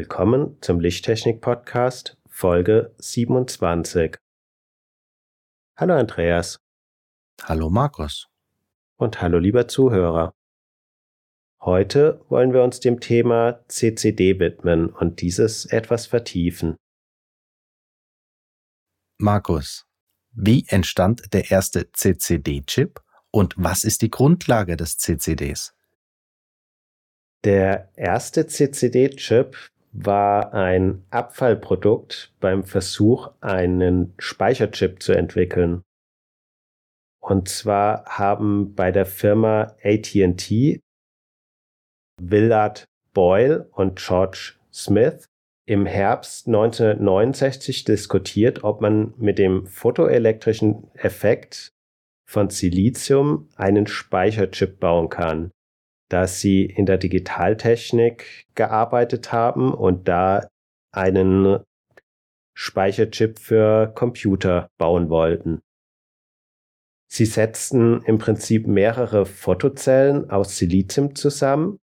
Willkommen zum Lichttechnik-Podcast Folge 27. Hallo Andreas. Hallo Markus. Und hallo lieber Zuhörer. Heute wollen wir uns dem Thema CCD widmen und dieses etwas vertiefen. Markus, wie entstand der erste CCD-Chip und was ist die Grundlage des CCDs? Der erste CCD-Chip war ein Abfallprodukt beim Versuch, einen Speicherchip zu entwickeln. Und zwar haben bei der Firma AT&T Willard Boyle und George Smith im Herbst 1969 diskutiert, ob man mit dem photoelektrischen Effekt von Silizium einen Speicherchip bauen kann dass sie in der Digitaltechnik gearbeitet haben und da einen Speicherchip für Computer bauen wollten. Sie setzten im Prinzip mehrere Fotozellen aus Silizium zusammen,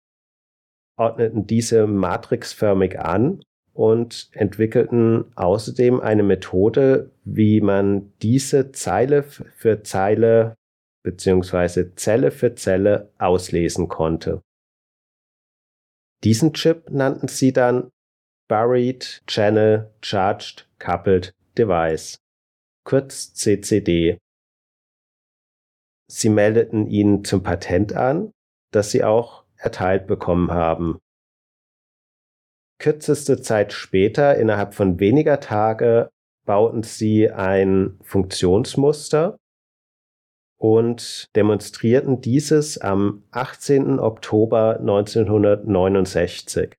ordneten diese matrixförmig an und entwickelten außerdem eine Methode, wie man diese Zeile für Zeile bzw. Zelle für Zelle auslesen konnte. Diesen Chip nannten sie dann Buried Channel Charged Coupled Device, kurz CCD. Sie meldeten ihn zum Patent an, das sie auch erteilt bekommen haben. Kürzeste Zeit später, innerhalb von weniger Tage, bauten sie ein Funktionsmuster, und demonstrierten dieses am 18. Oktober 1969.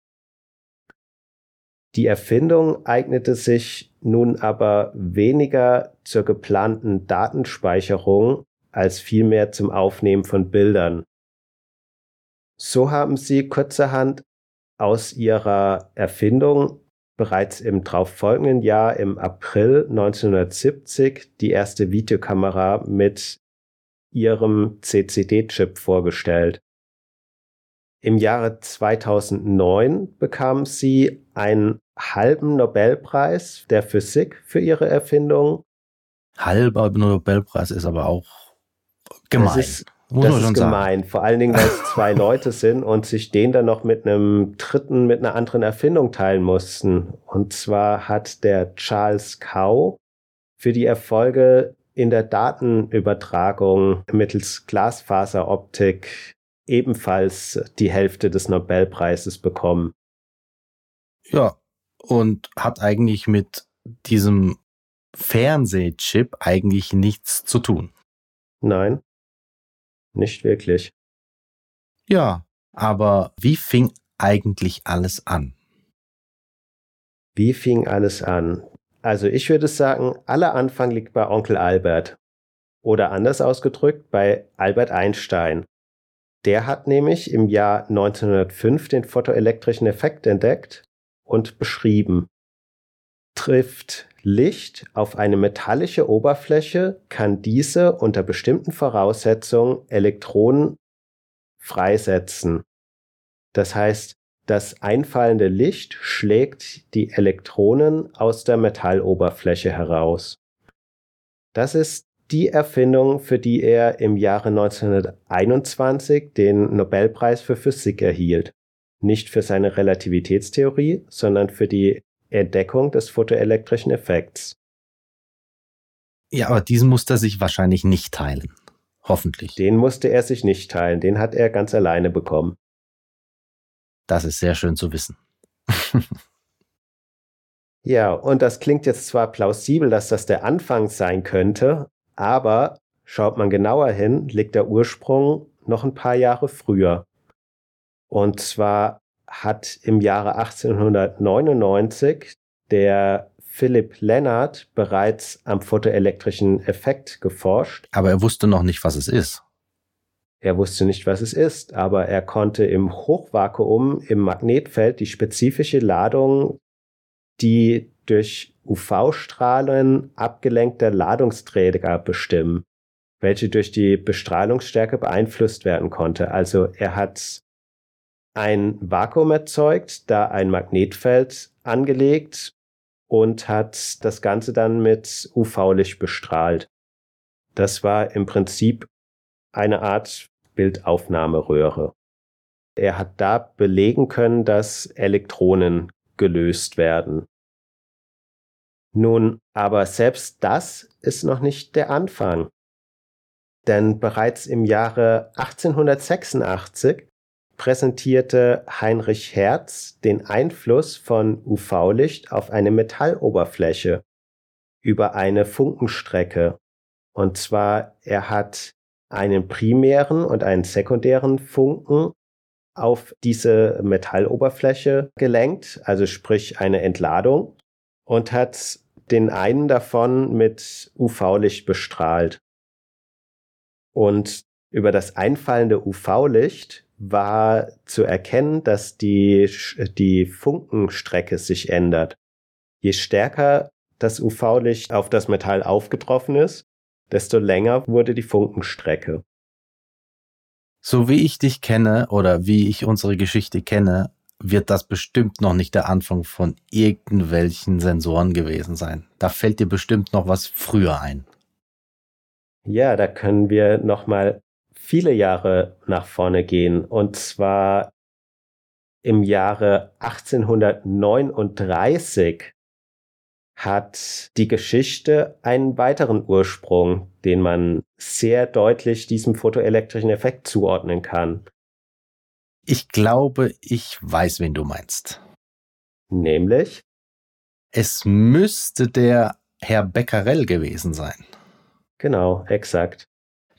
Die Erfindung eignete sich nun aber weniger zur geplanten Datenspeicherung als vielmehr zum Aufnehmen von Bildern. So haben sie kurzerhand aus ihrer Erfindung bereits im darauffolgenden Jahr im April 1970 die erste Videokamera mit ihrem CCD-Chip vorgestellt. Im Jahre 2009 bekam sie einen halben Nobelpreis der Physik für ihre Erfindung. Halber Nobelpreis ist aber auch gemein. Das ist, das ist gemein, sagen. vor allen Dingen, weil es zwei Leute sind und sich den dann noch mit einem dritten, mit einer anderen Erfindung teilen mussten. Und zwar hat der Charles Cow für die Erfolge in der Datenübertragung mittels Glasfaseroptik ebenfalls die Hälfte des Nobelpreises bekommen. Ja, und hat eigentlich mit diesem Fernsehchip eigentlich nichts zu tun. Nein, nicht wirklich. Ja, aber wie fing eigentlich alles an? Wie fing alles an? Also ich würde sagen, aller Anfang liegt bei Onkel Albert. Oder anders ausgedrückt, bei Albert Einstein. Der hat nämlich im Jahr 1905 den photoelektrischen Effekt entdeckt und beschrieben. Trifft Licht auf eine metallische Oberfläche, kann diese unter bestimmten Voraussetzungen Elektronen freisetzen. Das heißt, das einfallende Licht schlägt die Elektronen aus der Metalloberfläche heraus. Das ist die Erfindung, für die er im Jahre 1921 den Nobelpreis für Physik erhielt. Nicht für seine Relativitätstheorie, sondern für die Entdeckung des photoelektrischen Effekts. Ja, aber diesen musste er sich wahrscheinlich nicht teilen. Hoffentlich. Den musste er sich nicht teilen, den hat er ganz alleine bekommen. Das ist sehr schön zu wissen. ja, und das klingt jetzt zwar plausibel, dass das der Anfang sein könnte, aber schaut man genauer hin, liegt der Ursprung noch ein paar Jahre früher. Und zwar hat im Jahre 1899 der Philipp Lennart bereits am photoelektrischen Effekt geforscht. Aber er wusste noch nicht, was es ist. Er wusste nicht, was es ist, aber er konnte im Hochvakuum im Magnetfeld die spezifische Ladung, die durch UV-Strahlen abgelenkter Ladungsträger bestimmen, welche durch die Bestrahlungsstärke beeinflusst werden konnte. Also er hat ein Vakuum erzeugt, da ein Magnetfeld angelegt und hat das Ganze dann mit UV-Licht bestrahlt. Das war im Prinzip eine Art Bildaufnahmeröhre. Er hat da belegen können, dass Elektronen gelöst werden. Nun, aber selbst das ist noch nicht der Anfang. Denn bereits im Jahre 1886 präsentierte Heinrich Hertz den Einfluss von UV-Licht auf eine Metalloberfläche über eine Funkenstrecke. Und zwar, er hat einen primären und einen sekundären Funken auf diese Metalloberfläche gelenkt, also sprich eine Entladung, und hat den einen davon mit UV-Licht bestrahlt. Und über das einfallende UV-Licht war zu erkennen, dass die, die Funkenstrecke sich ändert. Je stärker das UV-Licht auf das Metall aufgetroffen ist, desto länger wurde die Funkenstrecke. So wie ich dich kenne oder wie ich unsere Geschichte kenne, wird das bestimmt noch nicht der Anfang von irgendwelchen Sensoren gewesen sein. Da fällt dir bestimmt noch was früher ein. Ja, da können wir noch mal viele Jahre nach vorne gehen und zwar im Jahre 1839 hat die Geschichte einen weiteren Ursprung, den man sehr deutlich diesem photoelektrischen Effekt zuordnen kann. Ich glaube, ich weiß, wen du meinst. Nämlich? Es müsste der Herr Becquerel gewesen sein. Genau, exakt.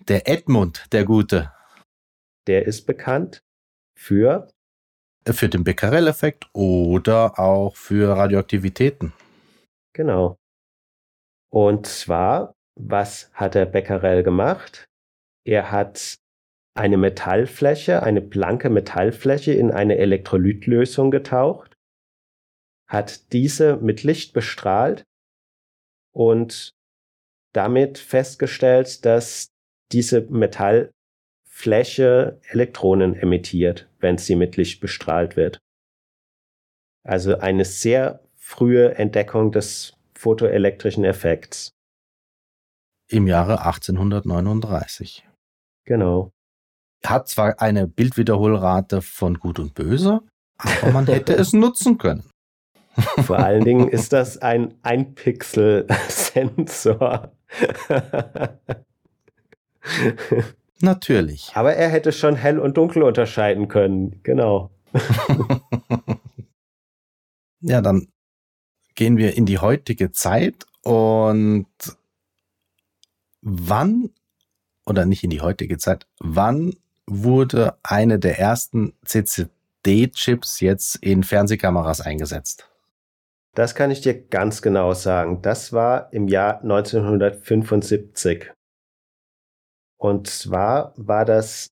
Der Edmund, der Gute. Der ist bekannt für? Für den Becquerel-Effekt oder auch für Radioaktivitäten. Genau. Und zwar, was hat der Becquerel gemacht? Er hat eine Metallfläche, eine blanke Metallfläche in eine Elektrolytlösung getaucht, hat diese mit Licht bestrahlt und damit festgestellt, dass diese Metallfläche Elektronen emittiert, wenn sie mit Licht bestrahlt wird. Also eine sehr frühe Entdeckung des photoelektrischen Effekts. Im Jahre 1839. Genau. Hat zwar eine Bildwiederholrate von Gut und Böse, aber man hätte es nutzen können. Vor allen Dingen ist das ein Ein-Pixel-Sensor. Natürlich. Aber er hätte schon hell und dunkel unterscheiden können. Genau. ja, dann gehen wir in die heutige Zeit und wann, oder nicht in die heutige Zeit, wann wurde eine der ersten CCD-Chips jetzt in Fernsehkameras eingesetzt? Das kann ich dir ganz genau sagen. Das war im Jahr 1975. Und zwar war das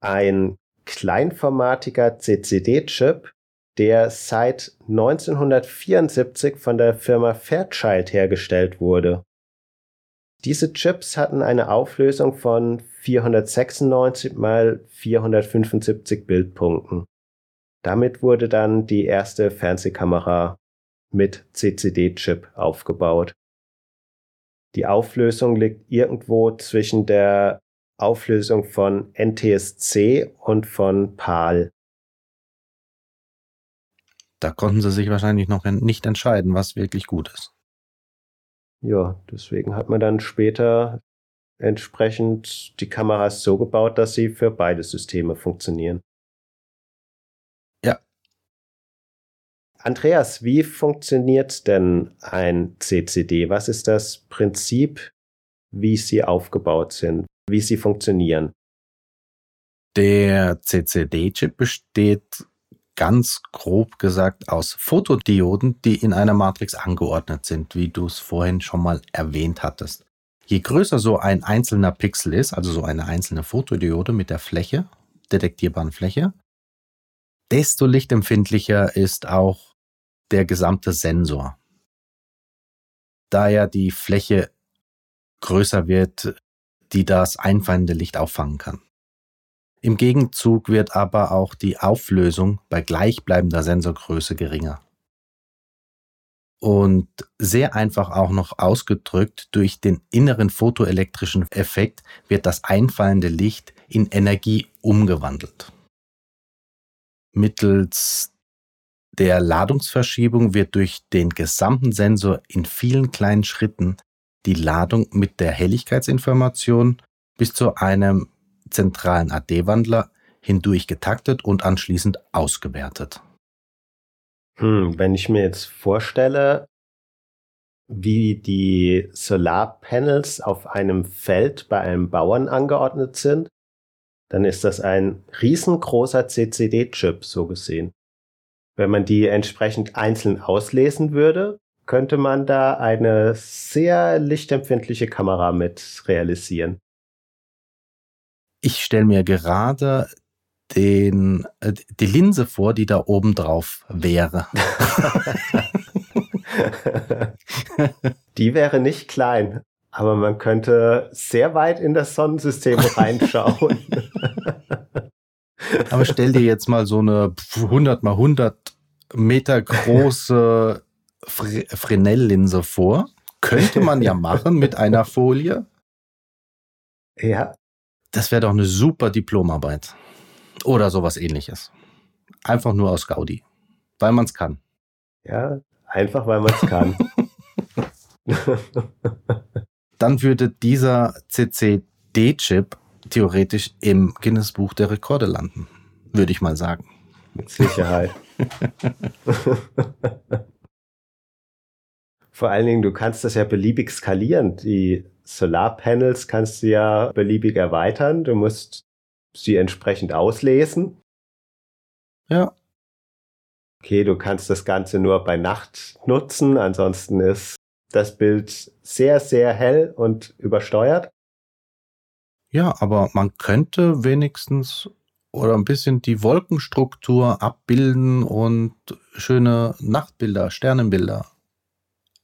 ein kleinformatiger CCD-Chip, der seit 1974 von der Firma Fairchild hergestellt wurde. Diese Chips hatten eine Auflösung von 496 mal 475 Bildpunkten. Damit wurde dann die erste Fernsehkamera mit CCD-Chip aufgebaut. Die Auflösung liegt irgendwo zwischen der Auflösung von NTSC und von PAL. Da konnten sie sich wahrscheinlich noch nicht entscheiden, was wirklich gut ist. Ja, deswegen hat man dann später entsprechend die Kameras so gebaut, dass sie für beide Systeme funktionieren. Ja. Andreas, wie funktioniert denn ein CCD? Was ist das Prinzip, wie sie aufgebaut sind, wie sie funktionieren? Der CCD-Chip besteht ganz grob gesagt aus Fotodioden, die in einer Matrix angeordnet sind, wie du es vorhin schon mal erwähnt hattest. Je größer so ein einzelner Pixel ist, also so eine einzelne Fotodiode mit der Fläche, detektierbaren Fläche, desto lichtempfindlicher ist auch der gesamte Sensor. Da ja die Fläche größer wird, die das einfallende Licht auffangen kann. Im Gegenzug wird aber auch die Auflösung bei gleichbleibender Sensorgröße geringer. Und sehr einfach auch noch ausgedrückt, durch den inneren photoelektrischen Effekt wird das einfallende Licht in Energie umgewandelt. Mittels der Ladungsverschiebung wird durch den gesamten Sensor in vielen kleinen Schritten die Ladung mit der Helligkeitsinformation bis zu einem zentralen AD-Wandler hindurch getaktet und anschließend ausgewertet. Hm, wenn ich mir jetzt vorstelle, wie die Solarpanels auf einem Feld bei einem Bauern angeordnet sind, dann ist das ein riesengroßer CCD-Chip, so gesehen. Wenn man die entsprechend einzeln auslesen würde, könnte man da eine sehr lichtempfindliche Kamera mit realisieren. Ich stelle mir gerade den, äh, die Linse vor, die da oben drauf wäre. die wäre nicht klein, aber man könnte sehr weit in das Sonnensystem reinschauen. aber stell dir jetzt mal so eine 100 mal 100 Meter große Fre Fresnel-Linse vor. Könnte man ja machen mit einer Folie. Ja. Das wäre doch eine super Diplomarbeit. Oder sowas ähnliches. Einfach nur aus Gaudi. Weil man es kann. Ja, einfach weil man es kann. Dann würde dieser CCD-Chip theoretisch im Guinness-Buch der Rekorde landen. Würde ich mal sagen. Mit Sicherheit. Vor allen Dingen, du kannst das ja beliebig skalieren. Die Solarpanels kannst du ja beliebig erweitern. Du musst sie entsprechend auslesen. Ja. Okay, du kannst das Ganze nur bei Nacht nutzen. Ansonsten ist das Bild sehr, sehr hell und übersteuert. Ja, aber man könnte wenigstens oder ein bisschen die Wolkenstruktur abbilden und schöne Nachtbilder, Sternenbilder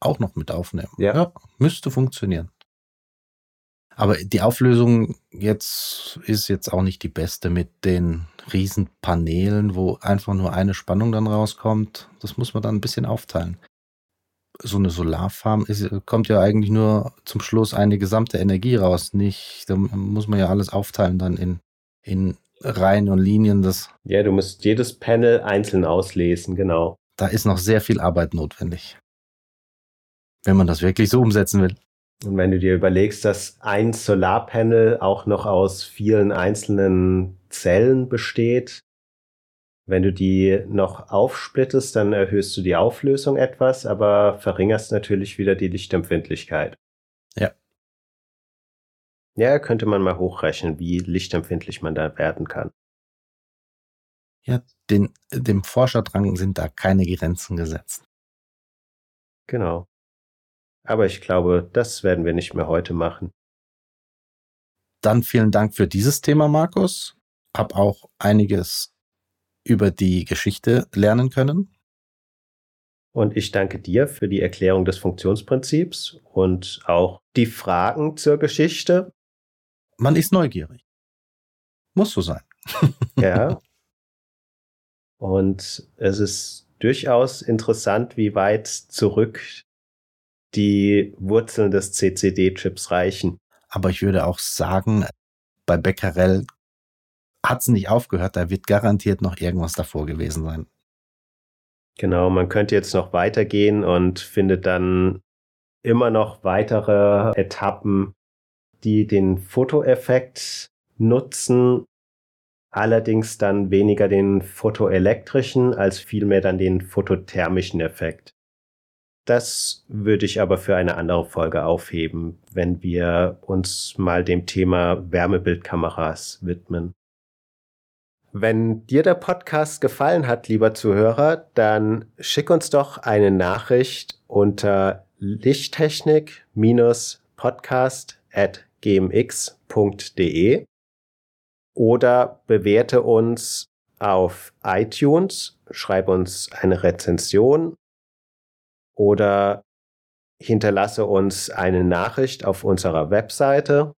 auch noch mit aufnehmen. Ja. ja. müsste funktionieren. Aber die Auflösung jetzt ist jetzt auch nicht die beste mit den riesen Paneelen, wo einfach nur eine Spannung dann rauskommt. Das muss man dann ein bisschen aufteilen. So eine Solarfarm ist, kommt ja eigentlich nur zum Schluss eine gesamte Energie raus. Nicht, da muss man ja alles aufteilen dann in, in Reihen und Linien. Das, ja, du musst jedes Panel einzeln auslesen, genau. Da ist noch sehr viel Arbeit notwendig wenn man das wirklich so umsetzen will. Und wenn du dir überlegst, dass ein Solarpanel auch noch aus vielen einzelnen Zellen besteht, wenn du die noch aufsplittest, dann erhöhst du die Auflösung etwas, aber verringerst natürlich wieder die Lichtempfindlichkeit. Ja. Ja, könnte man mal hochrechnen, wie lichtempfindlich man da werden kann. Ja, den, dem Forscherdrang sind da keine Grenzen gesetzt. Genau. Aber ich glaube, das werden wir nicht mehr heute machen. Dann vielen Dank für dieses Thema, Markus. Hab auch einiges über die Geschichte lernen können. Und ich danke dir für die Erklärung des Funktionsprinzips und auch die Fragen zur Geschichte. Man ist neugierig. Muss so sein. ja. Und es ist durchaus interessant, wie weit zurück die Wurzeln des CCD-Chips reichen. Aber ich würde auch sagen, bei Becquerel hat es nicht aufgehört, da wird garantiert noch irgendwas davor gewesen sein. Genau, man könnte jetzt noch weitergehen und findet dann immer noch weitere Etappen, die den Fotoeffekt nutzen, allerdings dann weniger den photoelektrischen als vielmehr dann den photothermischen Effekt. Das würde ich aber für eine andere Folge aufheben, wenn wir uns mal dem Thema Wärmebildkameras widmen. Wenn dir der Podcast gefallen hat, lieber Zuhörer, dann schick uns doch eine Nachricht unter lichttechnik-podcast.gmx.de oder bewerte uns auf iTunes, schreib uns eine Rezension oder hinterlasse uns eine Nachricht auf unserer Webseite.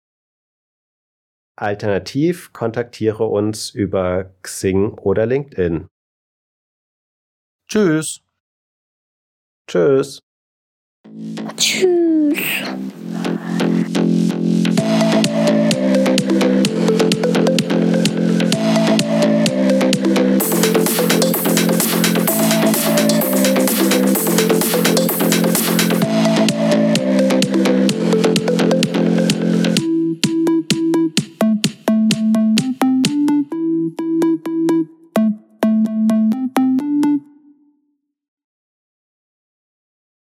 Alternativ kontaktiere uns über Xing oder LinkedIn. Tschüss. Tschüss. Tschüss.